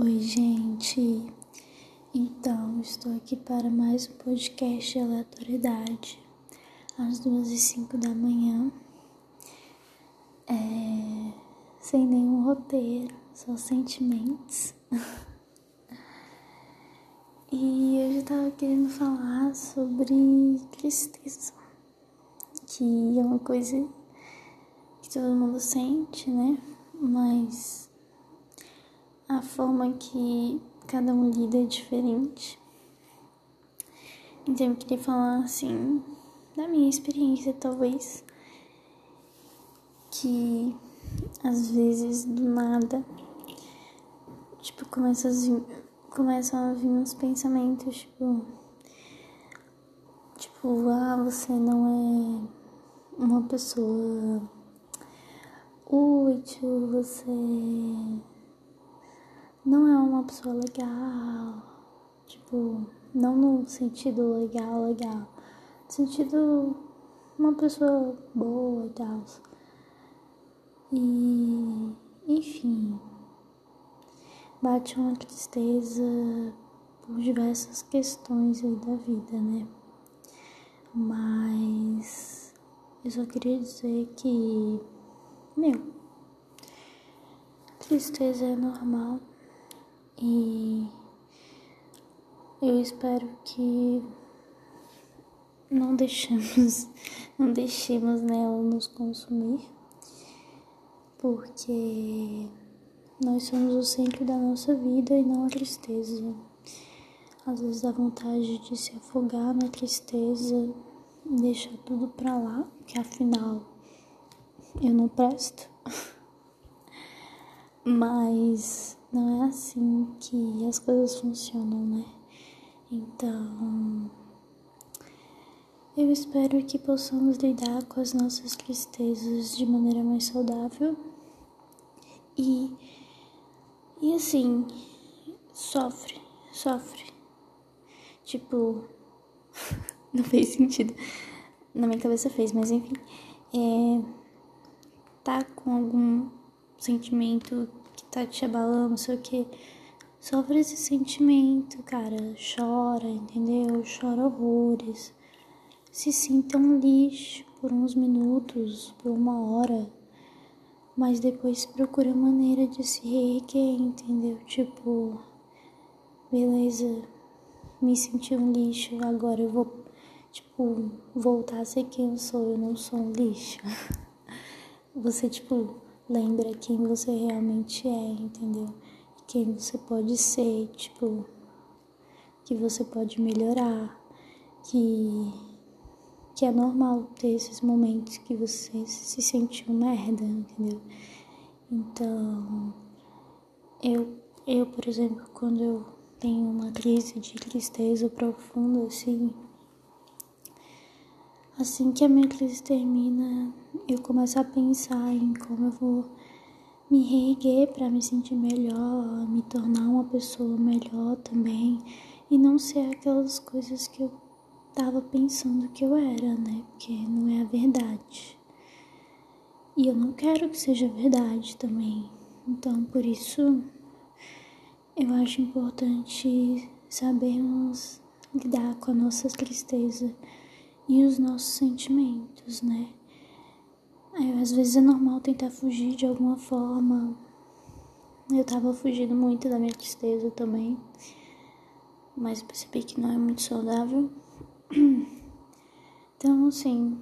Oi, gente. Então, estou aqui para mais um podcast de aleatoriedade, às duas e cinco da manhã, é... sem nenhum roteiro, só sentimentos. e eu tava querendo falar sobre tristeza, que é uma coisa que todo mundo sente, né? Mas a forma que cada um lida é diferente. Então eu queria falar assim da minha experiência, talvez, que às vezes do nada, tipo, começa a vir, começam a vir uns pensamentos, tipo, tipo, ah, você não é uma pessoa útil, você não é uma pessoa legal. Tipo, não no sentido legal, legal. No sentido uma pessoa boa e tal. E enfim. Bate uma tristeza por diversas questões aí da vida, né? Mas eu só queria dizer que, meu, tristeza é normal e eu espero que não deixemos, não deixemos nela nos consumir, porque nós somos o centro da nossa vida e não a tristeza. Às vezes dá vontade de se afogar na tristeza, deixar tudo pra lá, que afinal eu não presto. Mas não é assim que as coisas funcionam, né? Então, eu espero que possamos lidar com as nossas tristezas de maneira mais saudável e e assim, sofre, sofre. Tipo, não fez sentido. Na minha cabeça fez, mas enfim. É, tá com algum sentimento tá te abalando, não sei o que. Sofre esse sentimento, cara. Chora, entendeu? Chora horrores. Se sinta um lixo por uns minutos, por uma hora. Mas depois procura maneira de se reerguer, entendeu? Tipo, beleza, me senti um lixo, agora eu vou, tipo, voltar a ser quem eu sou. Eu não sou um lixo. Você, tipo, lembra quem você realmente é, entendeu? Quem você pode ser, tipo, que você pode melhorar, que que é normal ter esses momentos que você se sente uma merda, entendeu? Então, eu, eu, por exemplo, quando eu tenho uma crise de tristeza profunda, assim, assim que a minha crise termina, eu começo a pensar em como eu vou me reerguer para me sentir melhor, me tornar uma pessoa melhor também e não ser aquelas coisas que eu tava pensando que eu era, né? Porque não é a verdade. E eu não quero que seja verdade também. Então, por isso, eu acho importante sabermos lidar com a nossa tristeza e os nossos sentimentos, né? às vezes é normal tentar fugir de alguma forma. Eu tava fugindo muito da minha tristeza também, mas percebi que não é muito saudável. Então, assim,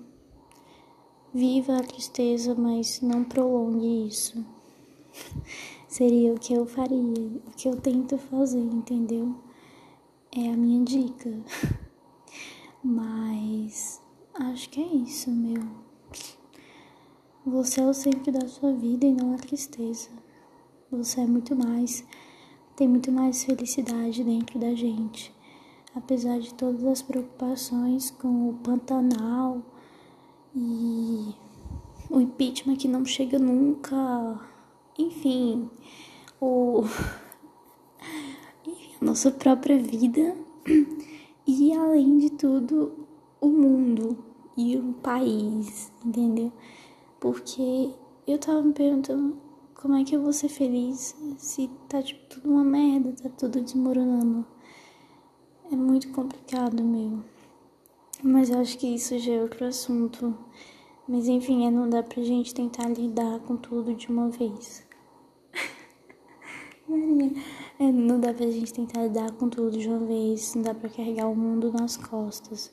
viva a tristeza, mas não prolongue isso. Seria o que eu faria, o que eu tento fazer, entendeu? É a minha dica. Mas acho que é isso, meu. Você é o centro da sua vida e não a tristeza. Você é muito mais, tem muito mais felicidade dentro da gente. Apesar de todas as preocupações com o Pantanal e o impeachment que não chega nunca, enfim, o a nossa própria vida e além de tudo o mundo e o país, entendeu? Porque eu tava me perguntando como é que eu vou ser feliz se tá tipo tudo uma merda, tá tudo desmoronando? É muito complicado, meu. Mas eu acho que isso já é outro assunto. Mas enfim, é, não dá pra gente tentar lidar com tudo de uma vez. Maria. É, não dá pra gente tentar lidar com tudo de uma vez. Não dá pra carregar o mundo nas costas.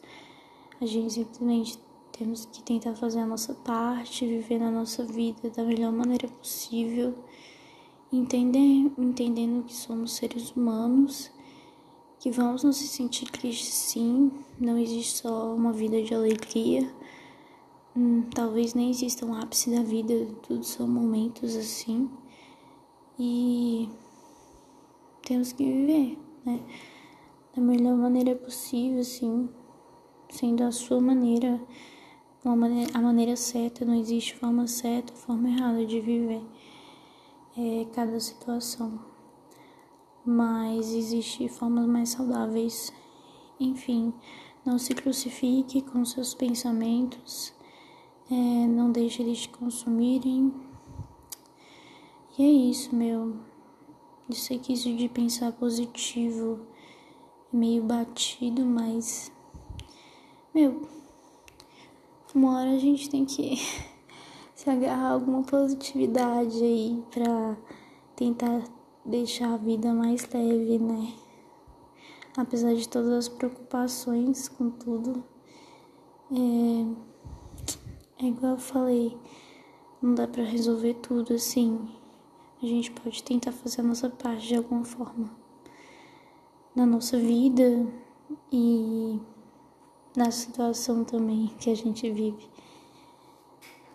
A gente simplesmente temos que tentar fazer a nossa parte, viver na nossa vida da melhor maneira possível, entender, entendendo que somos seres humanos, que vamos nos sentir tristes sim, não existe só uma vida de alegria, hum, talvez nem exista um ápice da vida, tudo são momentos assim, e temos que viver, né, da melhor maneira possível, assim, sendo a sua maneira maneira, a maneira certa, não existe forma certa, forma errada de viver é, cada situação. Mas existe formas mais saudáveis. Enfim, não se crucifique com seus pensamentos, é, não deixe eles te consumirem. E é isso, meu. Eu sei que isso de pensar positivo é meio batido, mas. Meu, uma hora a gente tem que se agarrar alguma positividade aí pra tentar deixar a vida mais leve, né? Apesar de todas as preocupações com tudo, é, é igual eu falei, não dá pra resolver tudo assim. A gente pode tentar fazer a nossa parte de alguma forma na nossa vida e na situação também que a gente vive.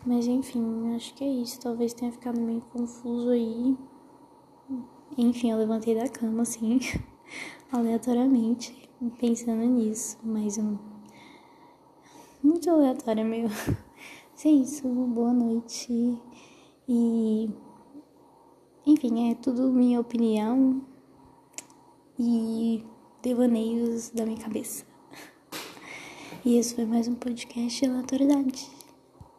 Mas enfim, acho que é isso. Talvez tenha ficado meio confuso aí. Enfim, eu levantei da cama assim, aleatoriamente, pensando nisso. Mas um... muito aleatório, meu. Mas é isso. Boa noite. E. Enfim, é tudo minha opinião e devaneios da minha cabeça. E esse foi mais um podcast de aleatoriedade.